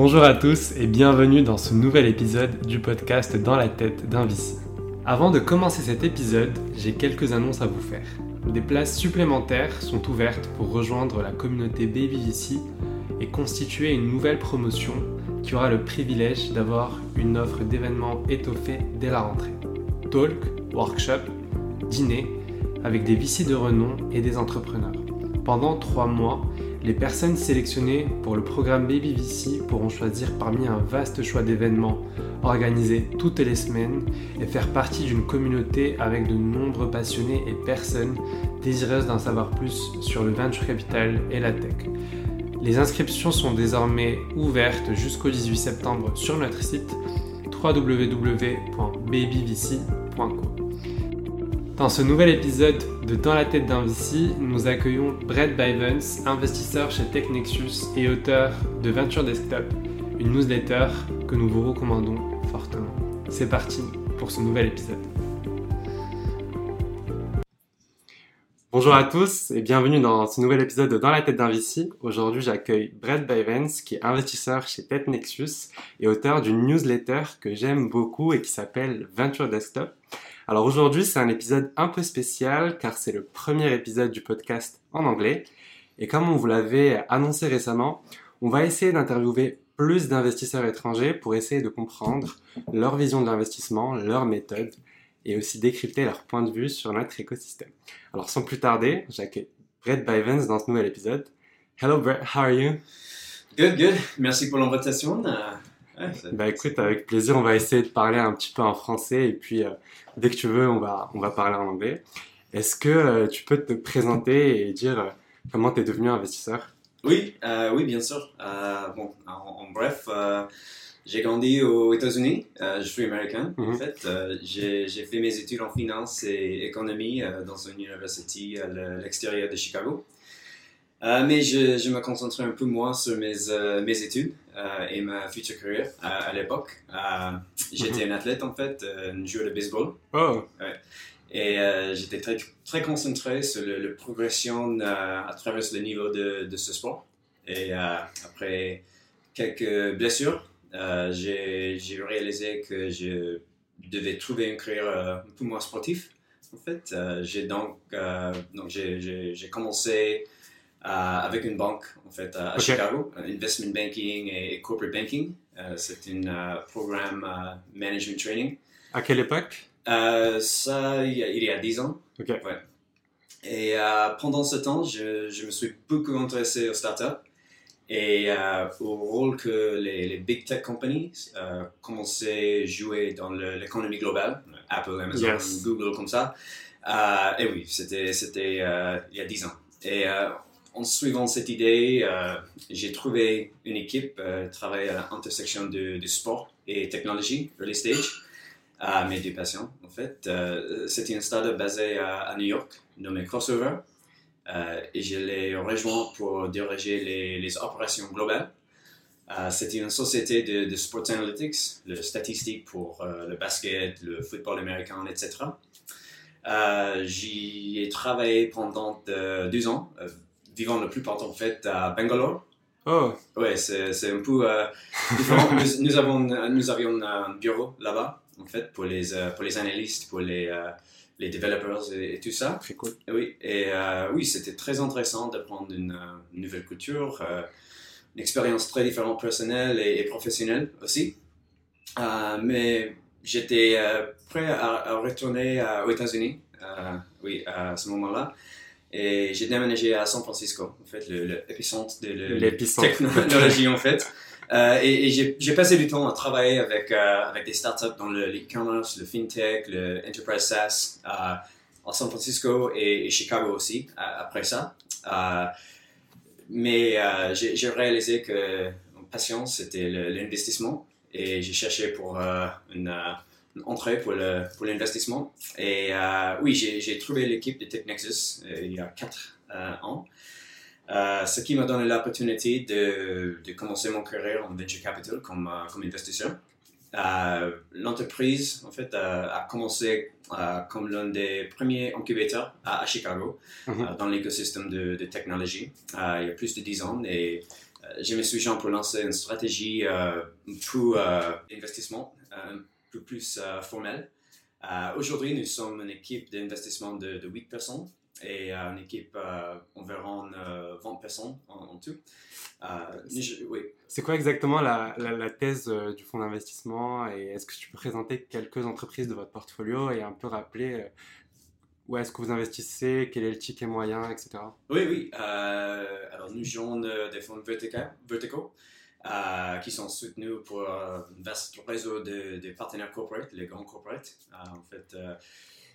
Bonjour à tous et bienvenue dans ce nouvel épisode du podcast Dans la tête d'un VC. Avant de commencer cet épisode, j'ai quelques annonces à vous faire. Des places supplémentaires sont ouvertes pour rejoindre la communauté Baby VC et constituer une nouvelle promotion qui aura le privilège d'avoir une offre d'événements étoffée dès la rentrée. Talk, workshop, dîner avec des VC de renom et des entrepreneurs. Pendant trois mois, les personnes sélectionnées pour le programme Baby VC pourront choisir parmi un vaste choix d'événements organisés toutes les semaines et faire partie d'une communauté avec de nombreux passionnés et personnes désireuses d'en savoir plus sur le venture capital et la tech. Les inscriptions sont désormais ouvertes jusqu'au 18 septembre sur notre site www.babyvc.co. Dans ce nouvel épisode de Dans la tête d'un VC, nous accueillons Brett Bivens, investisseur chez TechNexus et auteur de Venture Desktop, une newsletter que nous vous recommandons fortement. C'est parti pour ce nouvel épisode. Bonjour à tous et bienvenue dans ce nouvel épisode de Dans la tête d'un VC. Aujourd'hui, j'accueille Brett Bivens, qui est investisseur chez TechNexus et auteur d'une newsletter que j'aime beaucoup et qui s'appelle Venture Desktop. Alors aujourd'hui, c'est un épisode un peu spécial car c'est le premier épisode du podcast en anglais. Et comme on vous l'avait annoncé récemment, on va essayer d'interviewer plus d'investisseurs étrangers pour essayer de comprendre leur vision de l'investissement, leur méthode et aussi décrypter leur point de vue sur notre écosystème. Alors sans plus tarder, j'accueille Brett Bivens dans ce nouvel épisode. Hello Brett, how are you? Good, good. Merci pour l'invitation. bah écoute, avec plaisir, on va essayer de parler un petit peu en français et puis euh, dès que tu veux, on va, on va parler en anglais. Est-ce que euh, tu peux te présenter et dire euh, comment tu es devenu investisseur? Oui, oui, bien sûr. bon, en, bref, j'ai grandi aux États-Unis. je suis américain, en mhm. fait. j'ai fait mes études en finance et économie dans une université à l'extérieur de Chicago. mais je, je, me concentrais un peu moins sur mes, mes études. Euh, et ma future carrière à, l'époque. Euh, j'étais mhm. un athlète en fait, euh, un joueur de baseball. Oh. Et j'étais très, très concentré sur la progression à travers le niveau de, de ce sport. Et après quelques blessures, j'ai réalisé que je devais trouver une carrière un peu moins sportive. En fait, j'ai donc, donc j'ai commencé euh, avec une banque en fait à, Chicago, investment banking et corporate banking. Euh, c'est un euh, programme management training. À quelle époque? Ça, il y, a, 10 ans. Ok. Ouais. Et pendant ce temps, je, je, me suis beaucoup intéressé aux startups et au rôle que les, big tech companies commençaient à jouer dans l'économie globale, Apple, Amazon, Google, comme ça. et oui, c'était il y a 10 ans. Et en suivant cette idée, euh, j'ai trouvé une équipe euh, travailler à l'intersection de, sport et technologie, early stage, à mes deux passions en fait. Euh, c'était une startup basée à, New York, nommée Crossover, et je l'ai rejoint pour diriger les, opérations globales. c'était une société de, sport analytics, le statistique pour le basket, le football américain, etc. J'y ai travaillé pendant deux ans, vivant la plupart en fait à Bangalore. Oh. Ouais, c'est un peu euh, différent. nous, avons, nous avions un bureau là-bas, en fait, pour les, euh, pour les analystes, pour les, euh, les developers et, tout ça. Très cool. Oui, et oui, c'était très intéressant d'apprendre une, nouvelle culture, une expérience très différente personnelle et, professionnelle aussi. mais j'étais prêt à, retourner aux États-Unis, oui, à ce moment-là. Et j'ai déménagé à San Francisco, en fait, l'épicentre de la technologie, en fait. Euh, et, j'ai passé du temps à travailler avec, euh, avec des startups dans le e-commerce, le fintech, le enterprise SaaS euh, San Francisco et, Chicago aussi, après ça. mais j'ai réalisé que mon passion, c'était l'investissement et j'ai cherché pour une entrée pour l'investissement. Pour et euh, oui, j'ai trouvé l'équipe de TechNexus euh, il y a 4 euh, ce qui m'a donné l'opportunité de, de, commencer mon carrière en venture capital comme, comme investisseur. L'entreprise, en fait, a, commencé comme l'un des premiers incubateurs à, Chicago, mm-hmm. dans l'écosystème de, de, technologie, il y a plus de 10 ans. Et j'ai me suis pour lancer une stratégie pour investissement un peu plus formelle. Aujourd'hui, nous sommes une équipe d'investissement de, de 8 personnes et une équipe environ 20 personnes en, tout. oui. C'est quoi exactement la, la, thèse du fonds d'investissement et est-ce que tu peux présenter quelques entreprises de votre portfolio et un peu rappeler où est-ce que vous investissez, quel est le ticket moyen, etc. Oui, oui. alors nous jouons des fonds verticaux. qui sont soutenus pour un vaste réseau de, partenaires corporate, les grands corporates. en fait,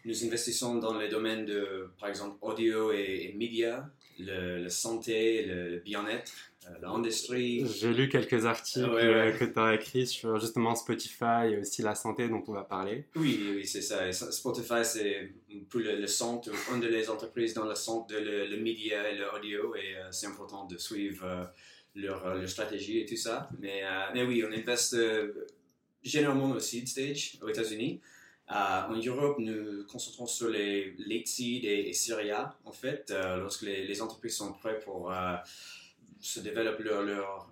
nous investissons dans les domaines de, par exemple, audio et, médias, le, santé, le, bien-être, euh, l'industrie. J'ai lu quelques articles euh, que tu as écrits sur justement Spotify et aussi la santé dont on va parler. Oui, oui, c'est ça. Spotify, c'est pour le, centre, une des entreprises dans le centre de le, média et l'audio et euh, c'est important de suivre leur, leur, stratégie et tout ça. Mais, mais oui, on investe généralement au seed stage aux États-Unis. Euh, en Europe, nous concentrons sur les late seed et, Syria, en fait, euh, lorsque les, entreprises sont prêtes pour euh, se développer leur,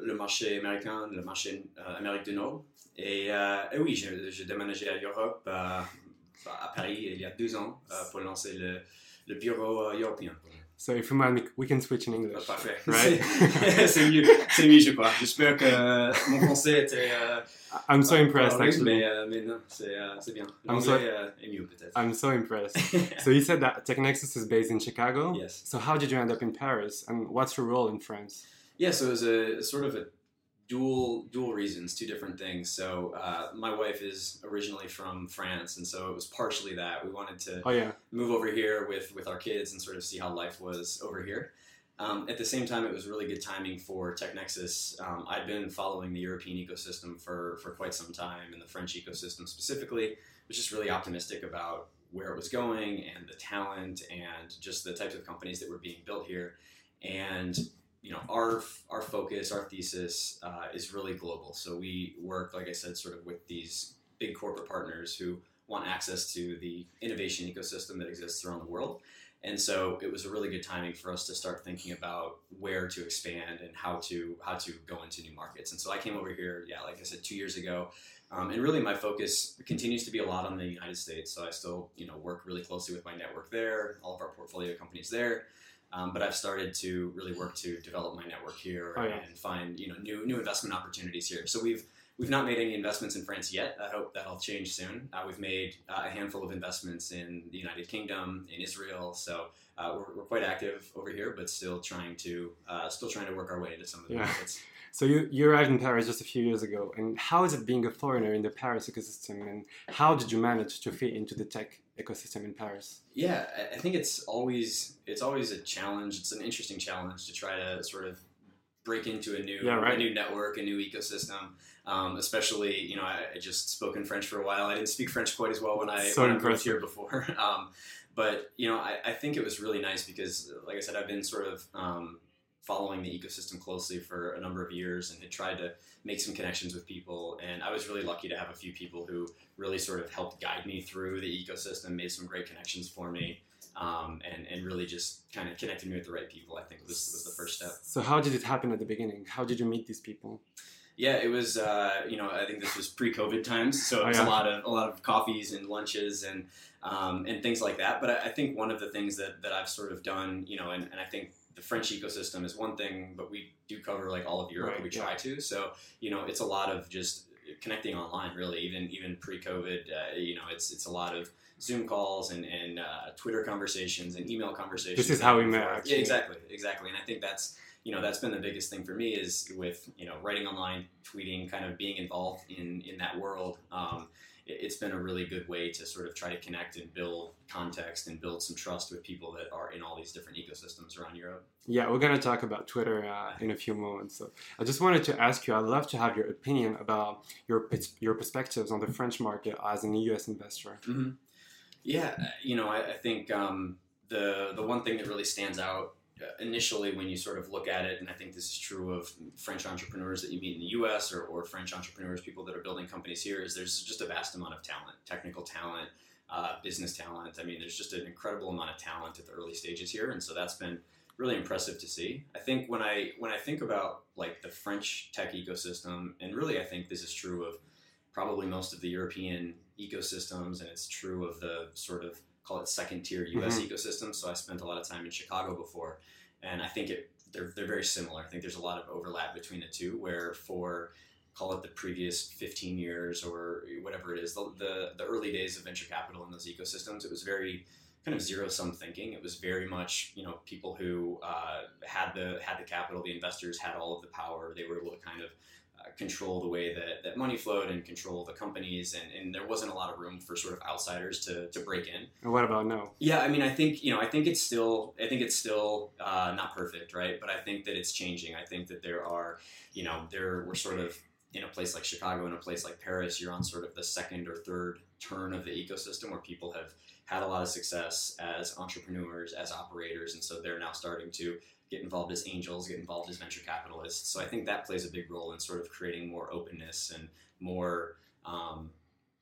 le marché américain, le marché Amérique du Nord. Et, oui, j'ai déménagé à Europe, à Paris, il y a deux ans, pour lancer le bureau européen. So if you mind, we can switch in English. parfait. Right? c'est mieux, c'est mieux, je crois. J'espère que euh, mon français était. Euh, I'm so impressed, actually. Mais, euh, mais non, c'est euh, bien. I'm so, euh, est mieux peut-être. I'm so impressed. so you said that TechNexus is based in Chicago. Yes. So how did you end up in Paris, and what's your role in France? Yeah, so it was a sort of a dual dual reasons, two different things. So uh, my wife is originally from France, and so it was partially that we wanted to oh, yeah. move over here with with our kids and sort of see how life was over here. Um, at the same time, it was really good timing for TechNexus. Um, I'd been following the European ecosystem for for quite some time, and the French ecosystem specifically. Was just really optimistic about where it was going and the talent and just the types of companies that were being built here. And you know, our our focus, our thesis uh, is really global. So we work, like I said, sort of with these big corporate partners who want access to the innovation ecosystem that exists around the world. And so it was a really good timing for us to start thinking about where to expand and how to how to go into new markets. And so I came over here, yeah, like I said, two years ago. Um, and really, my focus continues to be a lot on the United States. So I still, you know, work really closely with my network there, all of our portfolio companies there. Um, but I've started to really work to develop my network here oh, yeah. and find you know new new investment opportunities here. So we've we've not made any investments in France yet. I hope that'll change soon. Uh, we've made uh, a handful of investments in the United Kingdom, in Israel. So uh, we're, we're, quite active over here, but still trying to uh, still trying to work our way into some of the yeah. markets. So you, you arrived in Paris just a few years ago, and how is it being a foreigner in the Paris ecosystem, and how did you manage to fit into the tech ecosystem in Paris? Yeah, I think it's always it's always a challenge. It's an interesting challenge to try to sort of break into a new yeah, right. a new network, a new ecosystem. Um, especially, you know, I, I, just spoke in French for a while. I didn't speak French quite as well when I so when I moved here before. um, but you know, I, I, think it was really nice because, like I said, I've been sort of um, following the ecosystem closely for a number of years and had tried to make some connections with people. And I was really lucky to have a few people who really sort of helped guide me through the ecosystem, made some great connections for me. Um, and, and really just kind of connected me with the right people, I think was, was the first step. So how did it happen at the beginning? How did you meet these people? Yeah, it was. Uh, you know, I think this was pre-COVID times, so it was oh, yeah. a lot of a lot of coffees and lunches and um, and things like that. But I, I, think one of the things that, that I've sort of done, you know, and, and I think the French ecosystem is one thing, but we do cover like all of Europe. Right, we try yeah. to. So you know, it's a lot of just connecting online. Really, even even pre-COVID, uh, you know, it's it's a lot of Zoom calls and and uh, Twitter conversations and email conversations. This is how we met. Yeah, exactly, exactly. And I think that's you know that's been the biggest thing for me is with you know writing online, tweeting, kind of being involved in in that world. Um, it's been a really good way to sort of try to connect and build context and build some trust with people that are in all these different ecosystems around Europe. Yeah, we're going to talk about Twitter uh, in a few moments. So I just wanted to ask you, I'd love to have your opinion about your your perspectives on the French market as an US investor. Mm-hmm. Yeah, you know, I, I think um, the the one thing that really stands out uh, initially when you sort of look at it, and I think this is true of French entrepreneurs that you meet in the US or, or French entrepreneurs, people that are building companies here, is there's just a vast amount of talent, technical talent, uh, business talent. I mean, there's just an incredible amount of talent at the early stages here. And so that's been really impressive to see. I think when I when I think about like the French tech ecosystem, and really I think this is true of probably most of the European ecosystems, and it's true of the sort of call it second tier U.S. Mhm. ecosystem. So I spent a lot of time in Chicago before, and I think it they're they're very similar. I think there's a lot of overlap between the two. Where for call it the previous 15 years or whatever it is, the, the, the early days of venture capital in those ecosystems, it was very kind of zero sum thinking. It was very much you know people who uh, had the had the capital, the investors had all of the power. They were able to kind of control the way that, that money flowed and control the companies, and, and there wasn't a lot of room for sort of outsiders to, to break in. And what about now? Yeah, I mean, I think you know, I think it's still, I think it's still uh, not perfect, right? But I think that it's changing. I think that there are, you know, there we're sort of in a place like Chicago, in a place like Paris, you're on sort of the second or third turn of the ecosystem where people have had a lot of success as entrepreneurs, as operators, and so they're now starting to get involved as angels, get involved as venture capitalists. So I think that plays a big role in sort of creating more openness and more. Um,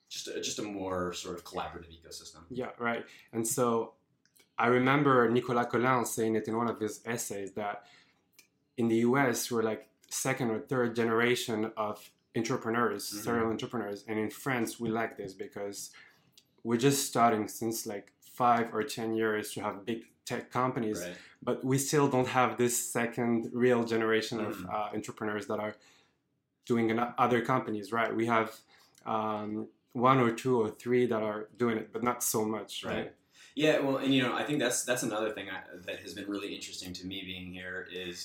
just a, just a more sort of collaborative ecosystem. Yeah, right. And so I remember Nicolas Colin saying it in one of his essays that in the US we're like second or third generation of entrepreneurs, Mhm. serial entrepreneurs, and in France we like this because we're just starting since like five or ten years to have big tech companies, Right. but we still don't have this second real generation of Mhm. uh, entrepreneurs that are doing in other companies, right? We have um, one or two or three that are doing it, but not so much, right? Right. Yeah, well, and you know, I think that's that's another thing I, that has been really interesting to me being here is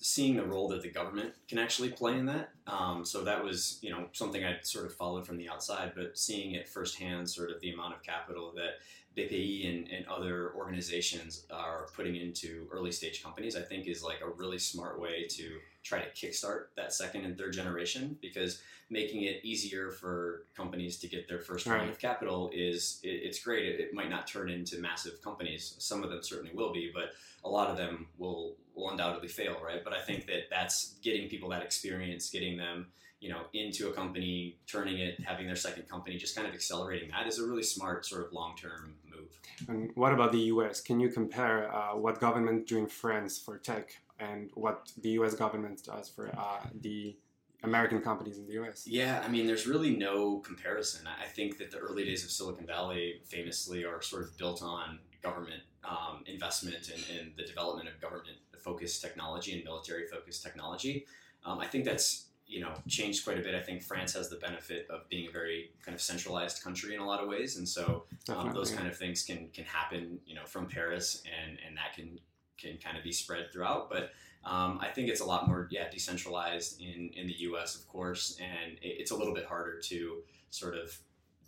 seeing the role that the government can actually play in that. Um, so that was you know something I sort of followed from the outside, but seeing it firsthand, sort of the amount of capital that BPI and, and other organizations are putting into early stage companies, I think is like a really smart way to try to kickstart that second and third generation because making it easier for companies to get their first round Right. of capital is it, it's great. It, it might not turn into massive companies. Some of them certainly will be, but a lot of them will will undoubtedly fail, right? But I think that that's getting people that experience, getting them you know into a company, turning it, having their second company, just kind of accelerating that is a really smart sort of long term move. And what about the US? Can you compare uh, what government do in France for tech and what the US government does for uh, the American companies in the US? Yeah, I mean, there's really no comparison. I think that the early days of Silicon Valley famously are sort of built on government um, investment and, and the development of government-focused technology and military-focused technology. Um, I think that's you know changed quite a bit. I think France has the benefit of being a very kind of centralized country in a lot of ways, and so um, those kind of things can can happen you know from Paris, and and that can can kind of be spread throughout. But um, I think it's a lot more yeah decentralized in in the U.S. of course, and it, it's a little bit harder to sort of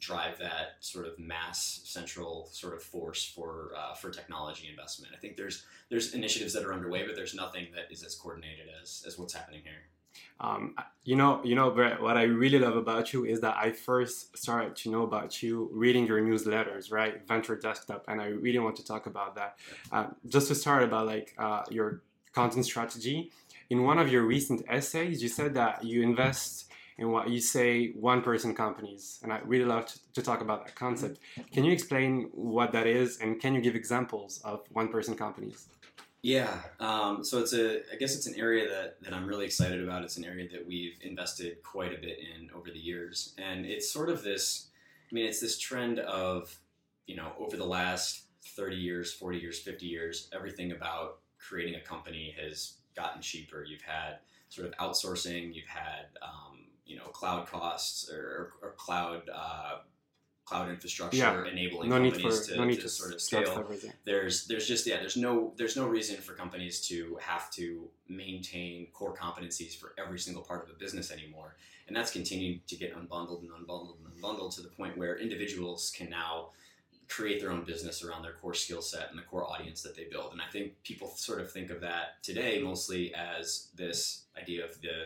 drive that sort of mass central sort of force for uh, for technology investment. I think there's there's initiatives that are underway, but there's nothing that is as coordinated as as what's happening here. Um, you know, you know, Brett. What I really love about you is that I first started to know about you reading your newsletters, right? Venture Desktop, and I really want to talk about that. Uh, just to start about like uh, your content strategy. In one of your recent essays, you said that you invest in what you say one-person companies, and I really love to, to talk about that concept. Can you explain what that is, and can you give examples of one-person companies? Yeah, um, so it's a. I guess it's an area that, that I'm really excited about. It's an area that we've invested quite a bit in over the years, and it's sort of this. I mean, it's this trend of, you know, over the last 30 years, 40 years, 50 years, everything about creating a company has gotten cheaper. You've had sort of outsourcing. You've had, um, you know, cloud costs or, or cloud. Uh, cloud infrastructure Yeah. enabling No need for companies to, no need to to sort of scale. there's there's just yeah there's no there's no reason for companies to have to maintain core competencies for every single part of a business anymore. And that's continued to get unbundled and unbundled and unbundled to the point where individuals can now create their own business around their core skill set and the core audience that they build. And i think people sort of think of that today mostly as this idea of the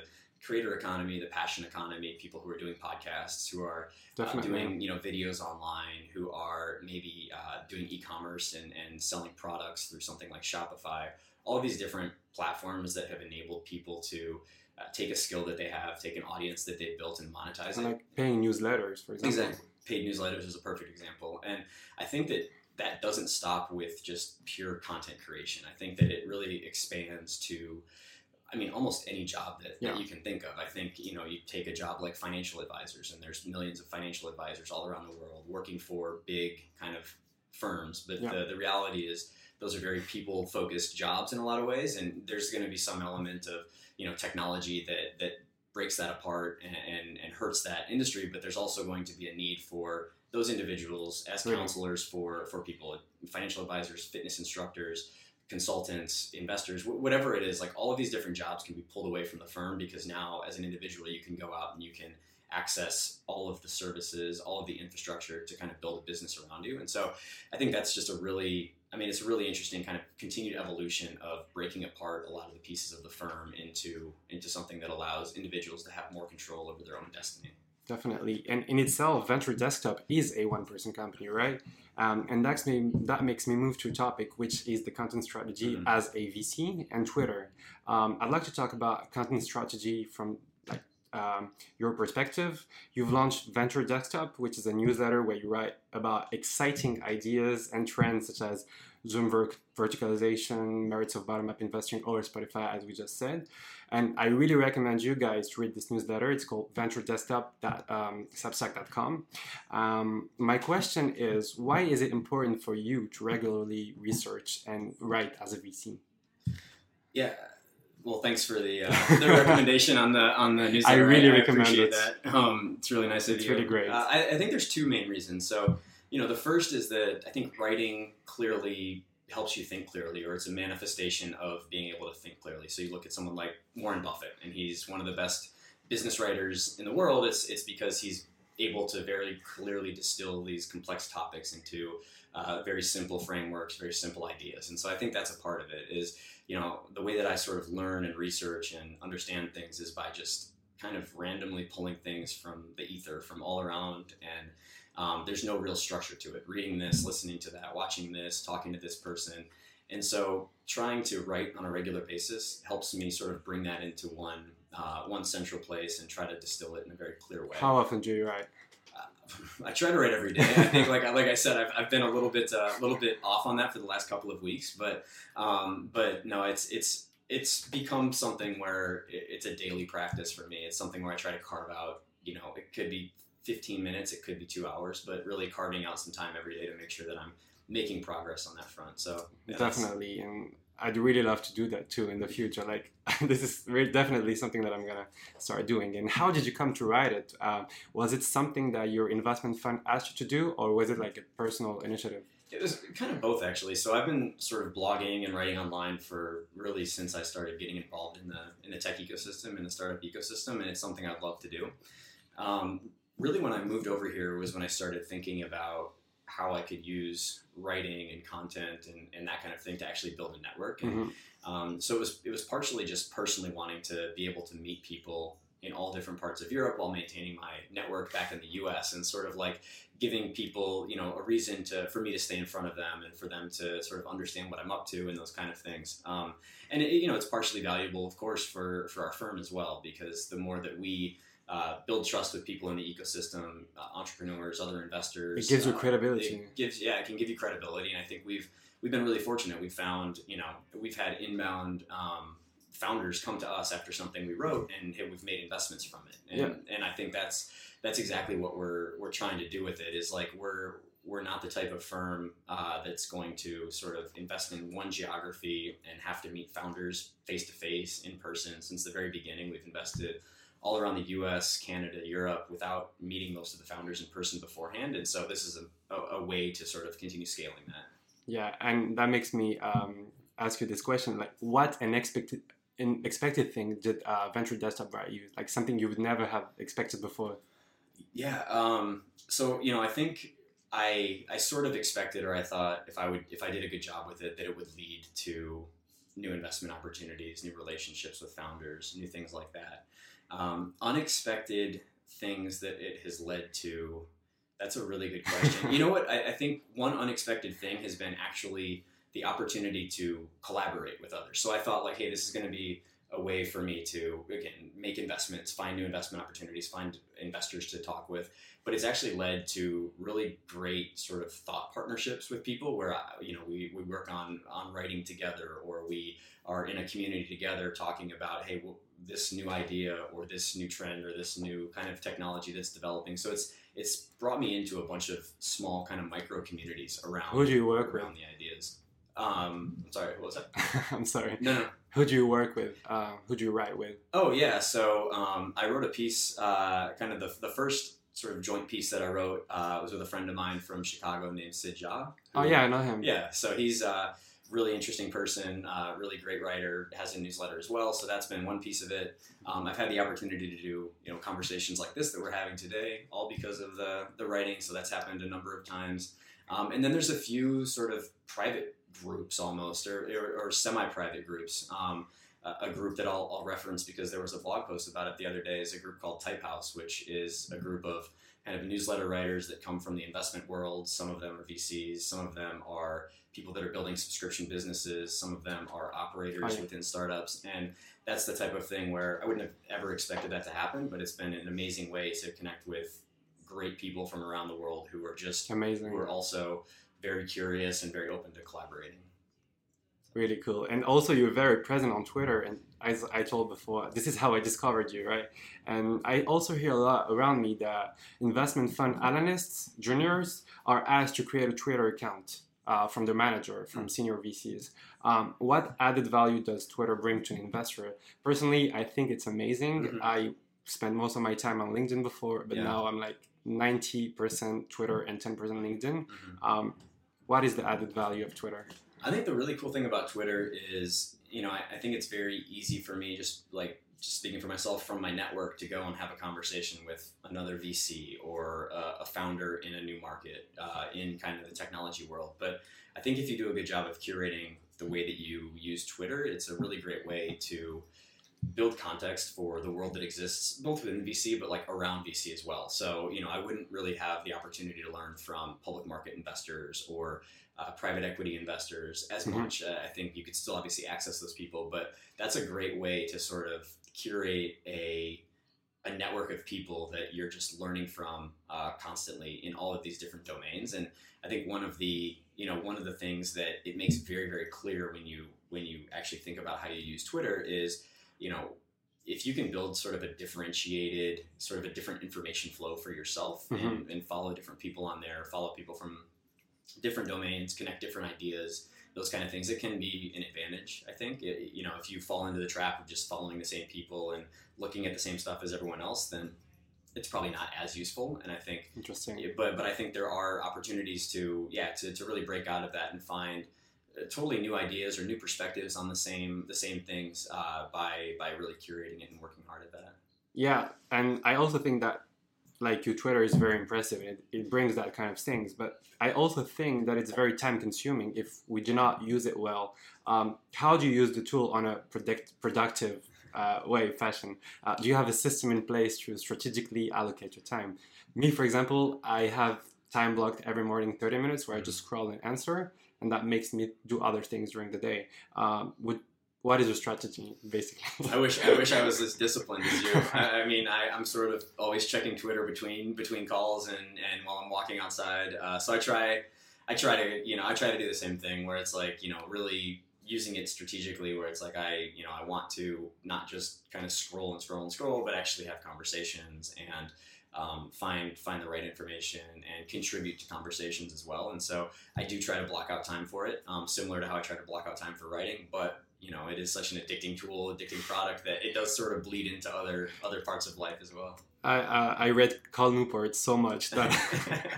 creator economy the passion economy people who are doing podcasts who are uh, doing you know videos online who are maybe uh, doing e-commerce and, and selling products through something like shopify all of these different platforms that have enabled people to uh, take a skill that they have take an audience that they've built and monetize And it like paying newsletters, for example. Exactly. paid newsletters is a perfect example and i think that that doesn't stop with just pure content creation. I think that it really expands to, I mean, almost any job that, Yeah. that you can think of. I think, you know, you take a job like financial advisors, and there's millions of financial advisors all around the world working for big kind of firms. But Yeah. the, the reality is, those are very people focused jobs in a lot of ways, and there's going to be some element of, you know, technology that, that breaks that apart and, and, and hurts that industry. But there's also going to be a need for those individuals as counselors for, for people, financial advisors, fitness instructors, consultants, investors, wh- whatever it is, like all of these different jobs can be pulled away from the firm because now as an individual, you can go out and you can access all of the services, all of the infrastructure to kind of build a business around you. And so I think that's just a really, I mean, it's a really interesting kind of continued evolution of breaking apart a lot of the pieces of the firm into, into something that allows individuals to have more control over their own destiny. Definitely, and in itself, Venture Desktop is a one-person company, right? Um, and that's me, that makes me move to a topic, which is the content strategy Mhm. as a VC and Twitter. Um, I'd like to talk about content strategy from like um, your perspective. You've launched Venture Desktop, which is a newsletter where you write about exciting ideas and trends such as Zoom ver- verticalization, merits of bottom-up investing, or Spotify, as we just said. And I really recommend you guys to read this newsletter. It's called venturedesktop.substack.com. Um, my question is, why is it important for you to regularly research and write as a VC? Yeah. Well, thanks for the, uh, the recommendation on the on the newsletter. I really I recommend appreciate it. that. Um, it's really nice of It's you. really great. Uh, I, I think there's two main reasons. So, you know, the first is that I think writing clearly helps you think clearly, or it's a manifestation of being able to think clearly. So you look at someone like Warren Buffett, and he's one of the best business writers in the world. It's it's because he's able to very clearly distill these complex topics into uh, very simple frameworks, very simple ideas. And so I think that's a part of it. Is you know the way that I sort of learn and research and understand things is by just kind of randomly pulling things from the ether from all around and um, there's no real structure to it reading this listening to that watching this talking to this person and so trying to write on a regular basis helps me sort of bring that into one uh, one central place and try to distill it in a very clear way How often do you write? I try to write every day. I think, like like I said, I've, I've been a little bit a little bit off on that for the last couple of weeks, but um, but no, it's it's it's become something where it's a daily practice for me. It's something where I try to carve out. You know, it could be 15 minutes, it could be two hours, but really carving out some time every day to make sure that I'm making progress on that front. So yeah, Definitely, and I'd really love to do that too in the future. Like this is very definitely something that I'm gonna start doing. And how did you come to write it? Um, was it something that your investment fund asked you to do, or was it like a personal initiative? It was kind of both actually. So I've been sort of blogging and writing online for really since I started getting involved in the in the tech ecosystem and the startup ecosystem, and it's something I'd love to do. Um, really, when I moved over here was when I started thinking about how I could use writing and content and, and that kind of thing to actually build a network. And Mhm. um, so it was it was partially just personally wanting to be able to meet people in all different parts of Europe while maintaining my network back in the U.S. and sort of like giving people you know a reason to for me to stay in front of them and for them to sort of understand what I'm up to and those kind of things. Um, and it, you know it's partially valuable, of course, for for our firm as well because the more that we uh, build trust with people in the ecosystem, uh, entrepreneurs, other investors. It gives you uh, credibility. It gives yeah, it can give you credibility, and I think we've we've been really fortunate. We've found you know we've had inbound um, founders come to us after something we wrote, and hey, we've made investments from it. And, and I think that's that's exactly what we're we're trying to do with it. Is like we're we're not the type of firm uh, that's going to sort of invest in one geography and have to meet founders face to face in person. Since the very beginning, we've invested all around the U.S., Canada, Europe, without meeting most of the founders in person beforehand. And so this is a, a, a way to sort of continue scaling that. Yeah, and that makes me um, ask you this question: like, what an unexpected, unexpected thing did uh, Venture Desktop write you? Like something you would never have expected before? Yeah. Um, so you know, I think I I sort of expected, or I thought if I would if I did a good job with it, that it would lead to new investment opportunities, new relationships with founders, new things like that. Um, unexpected things that it has led to. That's a really good question. you know what? I, I think one unexpected thing has been actually the opportunity to collaborate with others. So I thought like, hey, this is going to be a way for me to again make investments, find new investment opportunities, find investors to talk with. But it's actually led to really great sort of thought partnerships with people where you know we, we work on on writing together or we are in a community together talking about hey well, this new idea or this new trend or this new kind of technology that's developing. So it's it's brought me into a bunch of small kind of micro communities around. Who do you work around with? the ideas? Um, I'm sorry, what was that? I'm sorry. No, no. Who do you work with? Uh, who do you write with? Oh yeah, so um, I wrote a piece, uh, kind of the, the first sort of joint piece that I wrote uh, was with a friend of mine from Chicago named Sid Jha. Oh yeah, I know him. Yeah, so he's a really interesting person, uh, really great writer, has a newsletter as well. So that's been one piece of it. Um, I've had the opportunity to do you know conversations like this that we're having today, all because of the the writing. So that's happened a number of times. Um, and then there's a few sort of private groups almost, or, or, or semi-private groups. Um, a group that I'll, I'll, reference because there was a blog post about it the other day is a group called Type House, which is a group of kind of newsletter writers that come from the investment world. Some of them are VCs, some of them are people that are building subscription businesses, some of them are operators within startups. And that's the type of thing where I wouldn't have ever expected that to happen, but it's been an amazing way to connect with great people from around the world who are just amazing, who are also very curious and very open to collaborating really cool. And also, you're very present on Twitter. And as I told before, this is how I discovered you, right? And I also hear a lot around me that investment fund analysts, juniors, are asked to create a Twitter account. Uh, from the manager, from senior VCs. Um, what added value does Twitter bring to an investor? Personally, I think it's amazing. Mm-hmm. I spent most of my time on LinkedIn before, but yeah. now I'm like 90% Twitter and 10% LinkedIn. Mm-hmm. Um, what is the added value of Twitter? I think the really cool thing about Twitter is, you know, I, I, think it's very easy for me, just like just speaking for myself from my network, to go and have a conversation with another VC or uh, a founder in a new market uh, in kind of the technology world. But I think if you do a good job of curating the way that you use Twitter, it's a really great way to build context for the world that exists both within VC but like around VC as well. So, you know, I wouldn't really have the opportunity to learn from public market investors or uh, private equity investors as mm-hmm. much. Uh, I think you could still obviously access those people, but that's a great way to sort of curate a a network of people that you're just learning from uh, constantly in all of these different domains. And I think one of the you know one of the things that it makes very very clear when you when you actually think about how you use Twitter is you know if you can build sort of a differentiated sort of a different information flow for yourself mm-hmm. and, and follow different people on there follow people from different domains, connect different ideas, those kind of things. It can be an advantage, I think. It, you know, if you fall into the trap of just following the same people and looking at the same stuff as everyone else, then it's probably not as useful. And I think interesting. But but I think there are opportunities to yeah to, to really break out of that and find uh, totally new ideas or new perspectives on the same the same things uh, by by really curating it and working hard at that. Yeah, and I also think that like your Twitter is very impressive and it, it brings that kind of things. But I also think that it's very time consuming if we do not use it well. Um, how do you use the tool on a predict, productive uh, way, fashion? Uh, do you have a system in place to strategically allocate your time? Me, for example, I have time blocked every morning 30 minutes where I just scroll and answer, and that makes me do other things during the day. Um, would what is your strategy basically? I wish i wish i was as disciplined as you. I, I, mean I, i'm sort of always checking twitter between between calls and and while i'm walking outside. Uh, so i try i try to you know i try to do the same thing where it's like you know really using it strategically where it's like i you know i want to not just kind of scroll and scroll and scroll but actually have conversations and um, find find the right information and contribute to conversations as well. And so i do try to block out time for it um, similar to how i try to block out time for writing but you know it is such an addicting tool, addicting product that it does sort of bleed into other other parts of life as well. I uh, I read Cal Newport so much that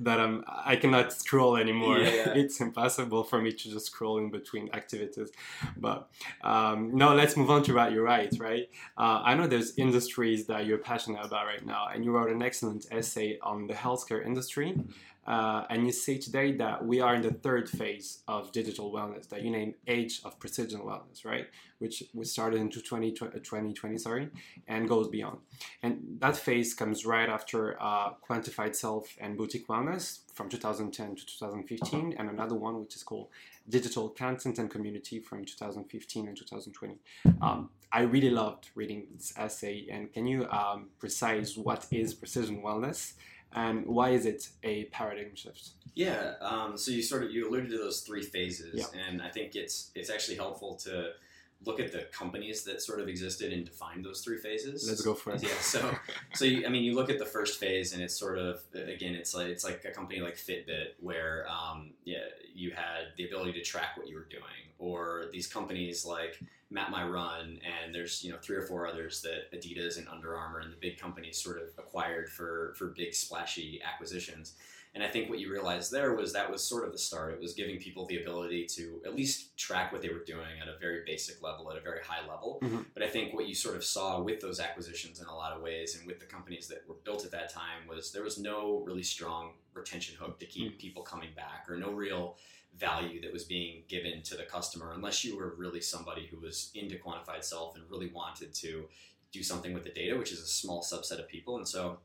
that um I cannot scroll anymore. Yeah, yeah. It's impossible for me to just scroll in between activities. But um, no, let's move on to what you write. Right, uh, I know there's industries that you're passionate about right now, and you wrote an excellent essay on the healthcare industry. Uh, and you say today that we are in the third phase of digital wellness that you name Age of Precision Wellness, right? Which we started in 2020, 2020 sorry, and goes beyond. And that phase comes right after uh, Quantified Self and Boutique Wellness from 2010 to 2015, and another one which is called Digital Content and Community from 2015 and 2020. Um, I really loved reading this essay, and can you um, precise what is precision wellness? And why is it a paradigm shift? Yeah, um, so you sort of you alluded to those three phases, yeah. and I think it's it's actually helpful to look at the companies that sort of existed and define those three phases. Let's go for it. Yeah. So, so you, I mean, you look at the first phase, and it's sort of again, it's like it's like a company like Fitbit, where um, yeah, you had the ability to track what you were doing, or these companies like Map My Run, and there's you know three or four others that Adidas and Under Armour and the big companies sort of acquired for for big splashy acquisitions and I think what you realized there was that was sort of the start. It was giving people the ability to at least track what they were doing at a very basic level, at a very high level. Mm-hmm. But I think what you sort of saw with those acquisitions in a lot of ways and with the companies that were built at that time was there was no really strong retention hook to keep mm-hmm. people coming back or no real value that was being given to the customer unless you were really somebody who was into quantified self and really wanted to do something with the data, which is a small subset of people. And so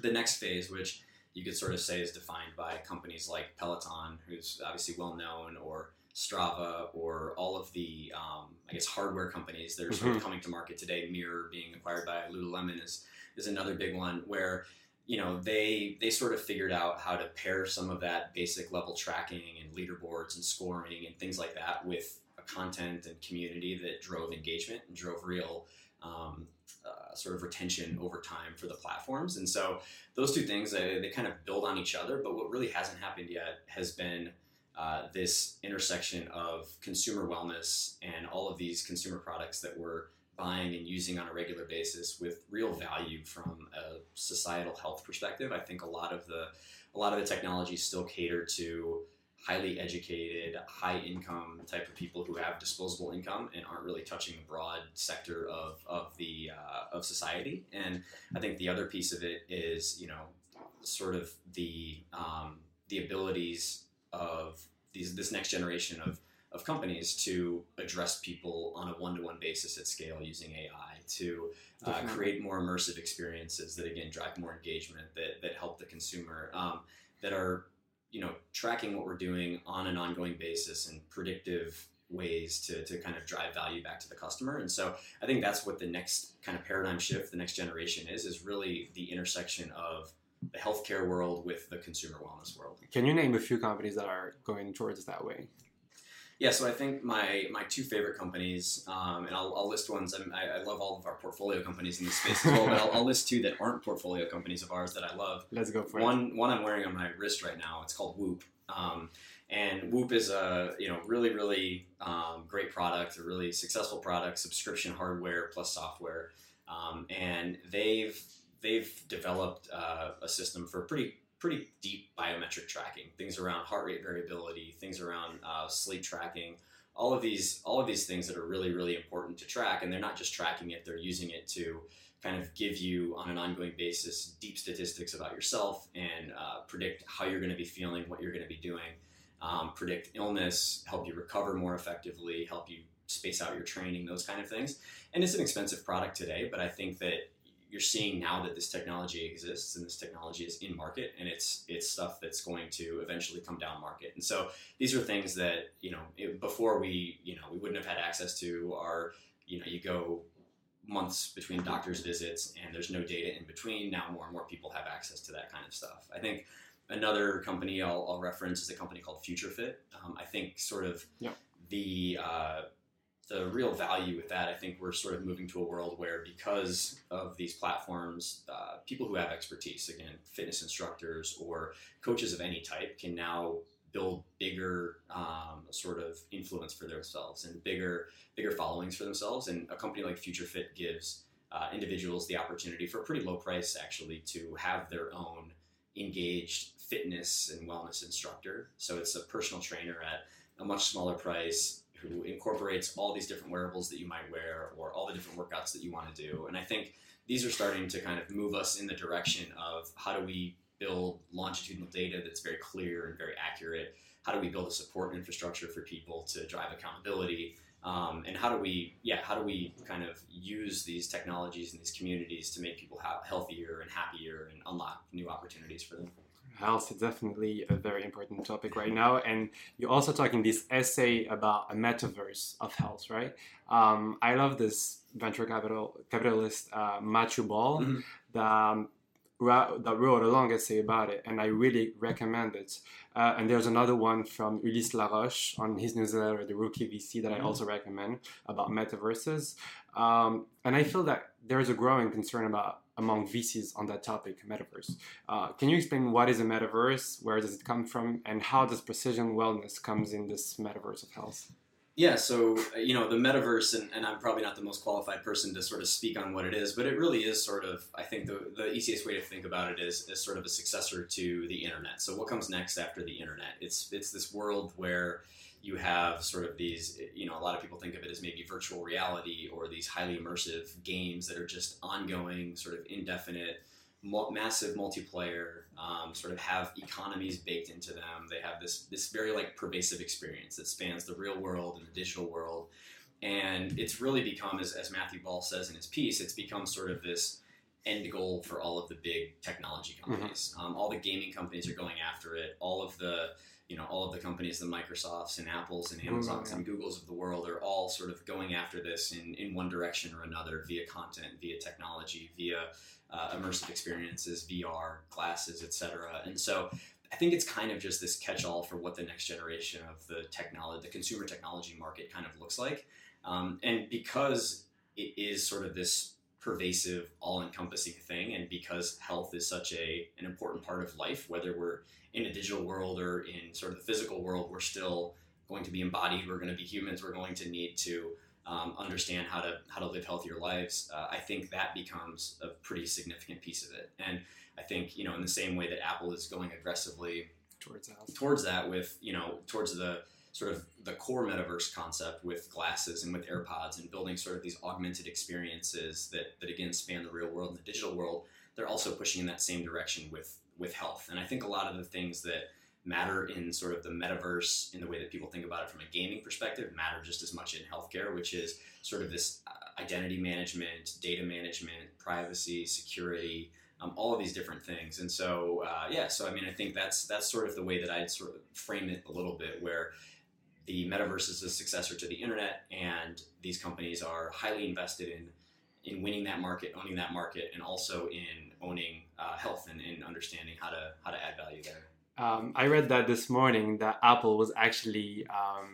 the next phase, which you could sort of say is defined by companies like Peloton, who's obviously well known, or Strava, or all of the um, I guess hardware companies that are sort of mm-hmm. coming to market today. Mirror being acquired by Lululemon is is another big one where you know they they sort of figured out how to pair some of that basic level tracking and leaderboards and scoring and things like that with a content and community that drove engagement and drove real um, uh, sort of retention over time for the platforms. And so those two things, they, they, kind of build on each other. But what really hasn't happened yet has been uh, this intersection of consumer wellness and all of these consumer products that we're buying and using on a regular basis with real value from a societal health perspective. I think a lot of the a lot of the technologies still cater to highly educated, high income type of people who have disposable income and aren't really touching the broad sector of, of the uh, of society. And I think the other piece of it is, you know, sort of the um, the abilities of these this next generation of of companies to address people on a one-to-one basis at scale using AI to uh, create more immersive experiences that again drive more engagement that, that help the consumer um, that are you know tracking what we're doing on an ongoing basis and predictive ways to, to kind of drive value back to the customer. And so i think that's what the next kind of paradigm shift the next generation is is really the intersection of the healthcare world with the consumer wellness world. Can you name a few companies that are going towards that way yeah, so I think my my two favorite companies, um, and I'll, I'll, list ones. I, I, love all of our portfolio companies in this space as well, but I'll, I'll, list two that aren't portfolio companies of ours that I love. Let's go for one, it. One I'm wearing on my wrist right now. It's called Whoop, um, and Whoop is a you know really really um, great product, a really successful product, subscription hardware plus software, um, and they've they've developed uh, a system for pretty pretty deep biometric tracking, things around heart rate variability, things around uh, sleep tracking, all of these all of these things that are really really important to track. And they're not just tracking it; they're using it to kind of give you on an ongoing basis deep statistics about yourself and uh, predict how you're going to be feeling, what you're going to be doing, um, predict illness, help you recover more effectively, help you space out your training, those kind of things. And it's an expensive product today, but I think that you're seeing now that this technology exists and this technology is in market and it's it's stuff that's going to eventually come down market. And so these are things that you know it, before we you know we wouldn't have had access to our you know you go months between doctor's visits and there's no data in between now more and more people have access to that kind of stuff. I think another company i'll, I'll reference is a company called futurefit. Um, i think sort of yeah. the uh, the real value with that, I think we're sort of moving to a world where because of these platforms, uh, people who have expertise, again, fitness instructors or coaches of any type, can now build bigger um, sort of influence for themselves and bigger bigger followings for themselves. And a company like FutureFit gives uh, individuals the opportunity for a pretty low price, actually, to have their own engaged fitness and wellness instructor. So it's a personal trainer at a much smaller price who incorporates all these different wearables that you might wear or all the different workouts that you want to do. And I think these are starting to kind of move us in the direction of how do we build longitudinal data that's very clear and very accurate? How do we build a support infrastructure for people to drive accountability? Um, and how do we, yeah, how do we kind of use these technologies and these communities to make people ha- healthier and happier and unlock new opportunities for them? Health is definitely a very important topic right now, and you're also talking this essay about a metaverse of health, right? Um, I love this venture capital capitalist uh, Matthew Ball Mhm. that um, ra- that wrote a long essay about it, and I really recommend it. Uh, and there's another one from Ulysse Laroche on his newsletter, The Rookie VC, that I Mhm. also recommend about metaverses. Um, and I feel that there's a growing concern about among VCs on that topic, metaverse. Uh, can you explain what is a metaverse, where does it come from, and how does precision wellness comes in this metaverse of health? Yeah, so uh, you know the metaverse, and, and I'm probably not the most qualified person to sort of speak on what it is, but it really is sort of I think the the easiest way to think about it is is sort of a successor to the internet. So what comes next after the internet? It's it's this world where you have sort of these you know a lot of people think of it as maybe virtual reality or these highly immersive games that are just ongoing, sort of indefinite mul- massive multiplayer, um, sort of have economies baked into them. They have this this very like pervasive experience that spans the real world and the digital world, and it's really become, as, as Matthew Ball says in his piece, it's become sort of this end goal for all of the big technology companies. Um, all the gaming companies are going after it. All of the you know all of the companies, the Microsofts and Apples and Amazons yeah. and Googles of the world are all sort of going after this in, in one direction or another via content, via technology, via uh, immersive experiences, VR, glasses, etc. And so I think it's kind of just this catch-all for what the next generation of the technology, the consumer technology market, kind of looks like. Um, and because it is sort of this pervasive, all-encompassing thing, and because health is such a an important part of life, whether we're in a digital world or in sort of the physical world, we're still going to be embodied. We're going to be humans. We're going to need to um, understand how to how to live healthier lives, uh, I think that becomes a pretty significant piece of it. And I think you know in the same way that Apple is going aggressively Towards health. towards that with you know towards the sort of the core metaverse concept with glasses and with AirPods and building sort of these augmented experiences that that again span the real world and the digital world. They're also pushing in that same direction with with health. And I think a lot of the things that matter in sort of the metaverse in the way that people think about it from a gaming perspective matter just as much in healthcare, which is sort of this uh, identity management, data management, privacy, security, um, all of these different things. And so, uh, yeah, so I mean, I think that's that's sort of the way that I'd sort of frame it a little bit, where the metaverse is a successor to the internet, and these companies are highly invested in in winning that market, owning that market, and also in owning uh, health and in understanding how to how to add value there. Um, I read that this morning that Apple was actually um,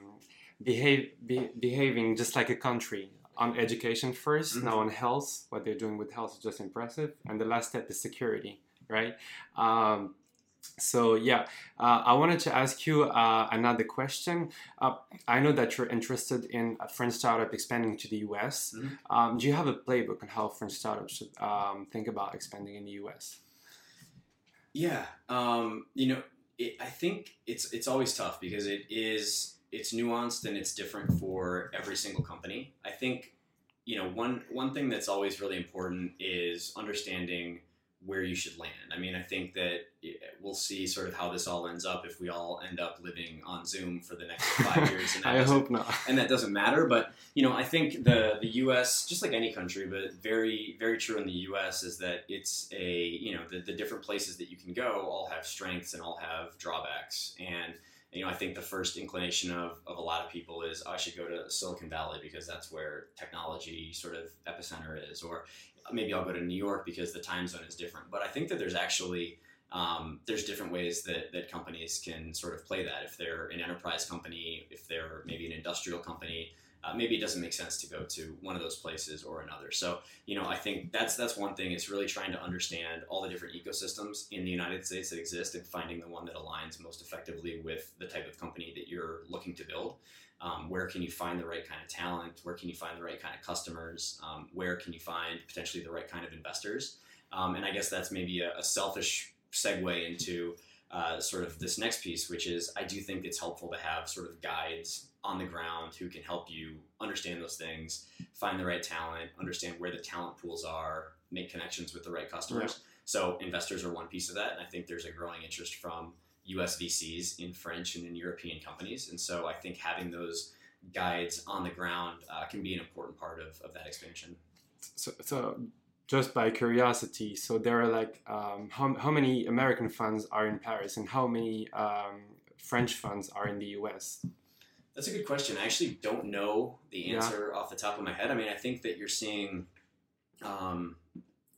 behave, be, behaving just like a country on education 1st Mhm. now on health. What they're doing with health is just impressive. And the last step is security, right? Um, so yeah, uh, I wanted to ask you uh, another question. Uh, I know that you're interested in a French startup expanding to the US. Mhm. Um, do you have a playbook on how French startups should um, think about expanding in the US? Yeah, um, you know, it, I think it's it's always tough because it is it's nuanced and it's different for every single company. I think you know one one thing that's always really important is understanding where you should land. I mean, I think that we'll see sort of how this all ends up if we all end up living on Zoom for the next five years. And I hope not. and that doesn't matter. But you know, I think the the U.S. just like any country, but very very true in the U.S. is that it's a you know the, the different places that you can go all have strengths and all have drawbacks. And you know, I think the first inclination of, of a lot of people is oh, I should go to Silicon Valley because that's where technology sort of epicenter is, or maybe I'll go to New York because the time zone is different. But I think that there's actually um, there's different ways that, that companies can sort of play that. If they're an enterprise company, if they're maybe an industrial company, uh, maybe it doesn't make sense to go to one of those places or another. So, you know, I think that's that's one thing. Is really trying to understand all the different ecosystems in the United States that exist and finding the one that aligns most effectively with the type of company that you're looking to build. Um, where can you find the right kind of talent? Where can you find the right kind of customers? Um, where can you find potentially the right kind of investors? Um, and I guess that's maybe a, a selfish segue into uh, sort of this next piece, which is I do think it's helpful to have sort of guides on the ground who can help you understand those things, find the right talent, understand where the talent pools are, make connections with the right customers. So investors are one piece of that, and I think there's a growing interest from U.S. VCs in French and in European companies, and so I think having those guides on the ground uh, can be an important part of, of that expansion. So, so just by curiosity, so there are like um, how, how many American funds are in Paris and how many um, French funds are in the US? That's a good question. I actually don't know the answer yeah. off the top of my head. I mean, I think that you're seeing, um,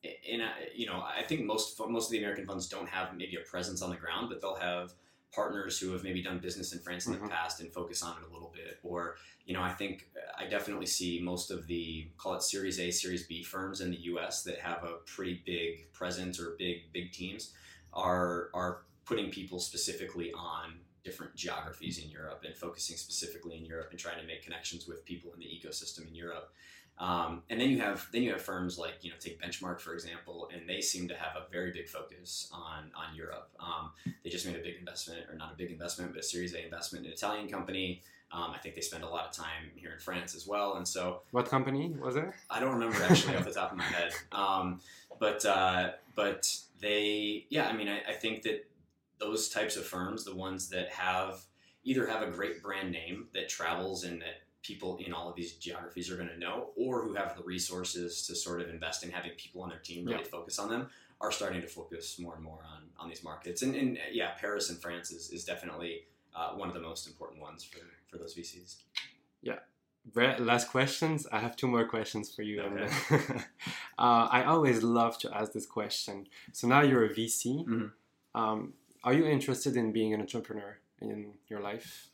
in a, you know, I think most most of the American funds don't have maybe a presence on the ground, but they'll have partners who have maybe done business in France in mm-hmm. the past and focus on it a little bit. Or, you know, I think I definitely see most of the call it Series A, Series B firms in the U.S. that have a pretty big presence or big big teams are are putting people specifically on different geographies in Europe and focusing specifically in Europe and trying to make connections with people in the ecosystem in Europe. Um, and then you have then you have firms like you know take Benchmark for example, and they seem to have a very big focus on on Europe. Um, they just made a big investment, or not a big investment, but a Series A investment in an Italian company. Um, I think they spend a lot of time here in France as well, and so what company was it? I don't remember actually off the top of my head, um, but uh, but they yeah, I mean I, I think that those types of firms, the ones that have either have a great brand name that travels and that people in all of these geographies are going to know, or who have the resources to sort of invest in having people on their team really yeah. focus on them, are starting to focus more and more on, on these markets. And, and yeah, Paris and France is, is definitely uh, one of the most important ones for, for those VCs. Yeah. Last questions. I have two more questions for you. Okay. uh, I always love to ask this question. So now you're a VC. Mm-hmm. Um, are you interested in being an entrepreneur in your life?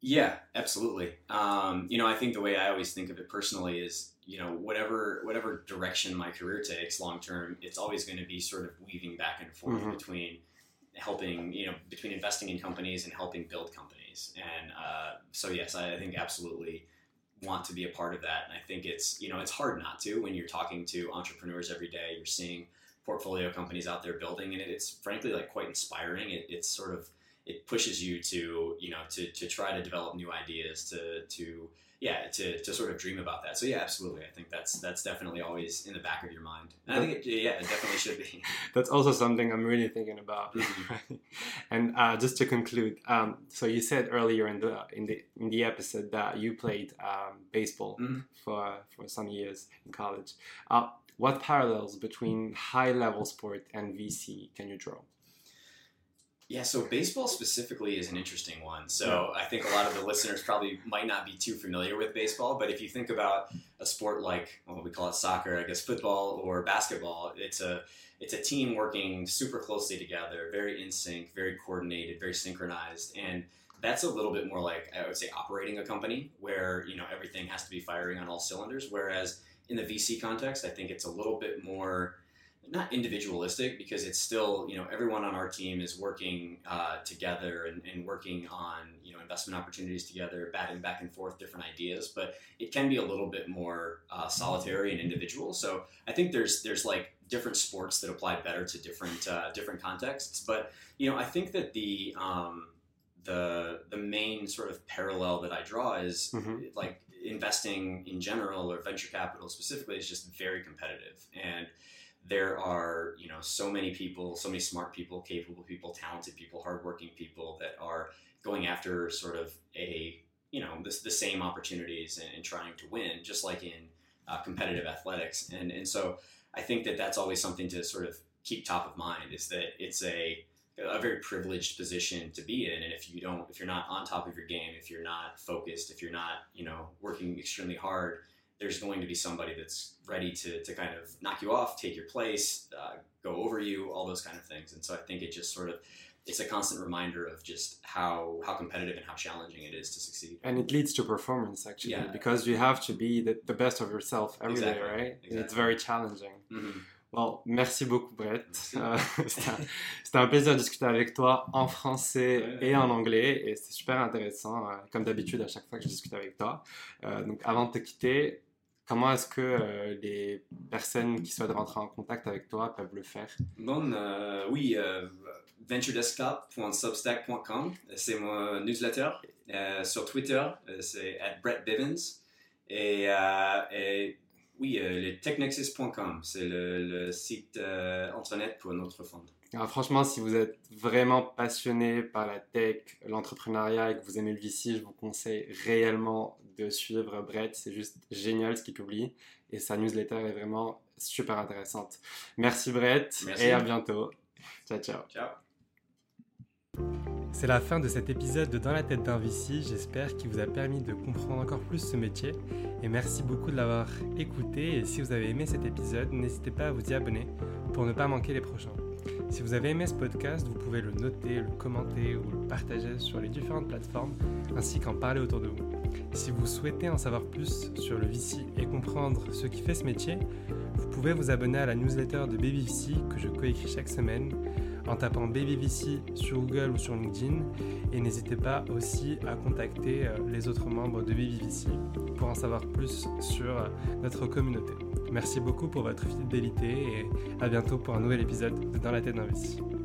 Yeah, absolutely. Um, you know, I think the way I always think of it personally is, you know, whatever whatever direction my career takes long term, it's always going to be sort of weaving back and forth mm-hmm. between helping, you know, between investing in companies and helping build companies. And uh, so, yes, I, I think absolutely want to be a part of that. And I think it's, you know, it's hard not to when you're talking to entrepreneurs every day. You're seeing portfolio companies out there building, and it's frankly like quite inspiring. It, it's sort of it pushes you to you know to, to try to develop new ideas to to yeah to, to sort of dream about that so yeah absolutely i think that's that's definitely always in the back of your mind and i think it, yeah it definitely should be that's also something i'm really thinking about mm-hmm. and uh, just to conclude um, so you said earlier in the in the in the episode that you played um, baseball mm-hmm. for for some years in college uh, what parallels between high level sport and VC can you draw? Yeah, so baseball specifically is an interesting one. So I think a lot of the listeners probably might not be too familiar with baseball, but if you think about a sport like well, we call it soccer, I guess football or basketball, it's a it's a team working super closely together, very in sync, very coordinated, very synchronized, and that's a little bit more like I would say operating a company where you know everything has to be firing on all cylinders. Whereas in the VC context, I think it's a little bit more not individualistic because it's still you know everyone on our team is working uh, together and, and, working on you know investment opportunities together batting back and forth different ideas but it can be a little bit more uh, solitary and individual so i think there's there's like different sports that apply better to different uh, different contexts but you know i think that the um, the the main sort of parallel that i draw is mm-hmm. like investing in general or venture capital specifically is just very competitive and there are you know so many people so many smart people capable people talented people hardworking people that are going after sort of a you know this, the same opportunities and, and trying to win just like in uh, competitive athletics. And and so i think that that's always something to sort of keep top of mind is that it's a a very privileged position to be in. And if you don't if you're not on top of your game if you're not focused if you're not you know working extremely hard there's going to be somebody that's ready to, to kind of knock you off take your place uh, go over you all those kind of things and so i think it just sort of it's a constant reminder of just how how competitive and how challenging it is to succeed and it leads to performance actually yeah. because you have to be the, the best of yourself every exactly. day, right exactly. it's very challenging mm-hmm. Bon, merci beaucoup, Brett. Euh, c'était un, plaisir de discuter avec toi en français et en anglais. Et c'était super intéressant, euh, comme d'habitude, à chaque fois que je discute avec toi. Euh, donc, avant de te quitter, comment est-ce que les personnes qui souhaitent rentrer en contact avec toi peuvent le faire? Bon, oui, venturedesktop.substack.com, c'est mon newsletter. sur Twitter, c'est at Brett Bivens. Et, Oui, euh, le technexus.com, c'est le, site euh, internet pour notre fonds. Alors, franchement, si vous êtes vraiment passionné par la tech, l'entrepreneuriat et que vous aimez le VC, je vous conseille réellement de suivre Brett. C'est juste génial ce qu'il publie et sa newsletter est vraiment super intéressante. Merci Brett et à bientôt. Ciao, ciao. Ciao. C'est la fin de cet épisode de Dans la tête d'un VC. J'espère qu'il vous a permis de comprendre encore plus ce métier. Et merci beaucoup de l'avoir écouté. Et si vous avez aimé cet épisode, n'hésitez pas à vous y abonner pour ne pas manquer les prochains. Si vous avez aimé ce podcast, vous pouvez le noter, le commenter ou le partager sur les différentes plateformes, ainsi qu'en parler autour de vous. Si vous souhaitez en savoir plus sur le VC et comprendre ce qui fait ce métier, vous pouvez vous abonner à la newsletter de Baby VC que je coécris chaque semaine en tapant BabyVC sur Google ou sur LinkedIn. Et n'hésitez pas aussi à contacter euh, les autres membres de BabyVC pour en savoir plus sur euh, notre communauté. Merci beaucoup pour votre fidélité et à bientôt pour un nouvel épisode de Dans la tête d'un VC.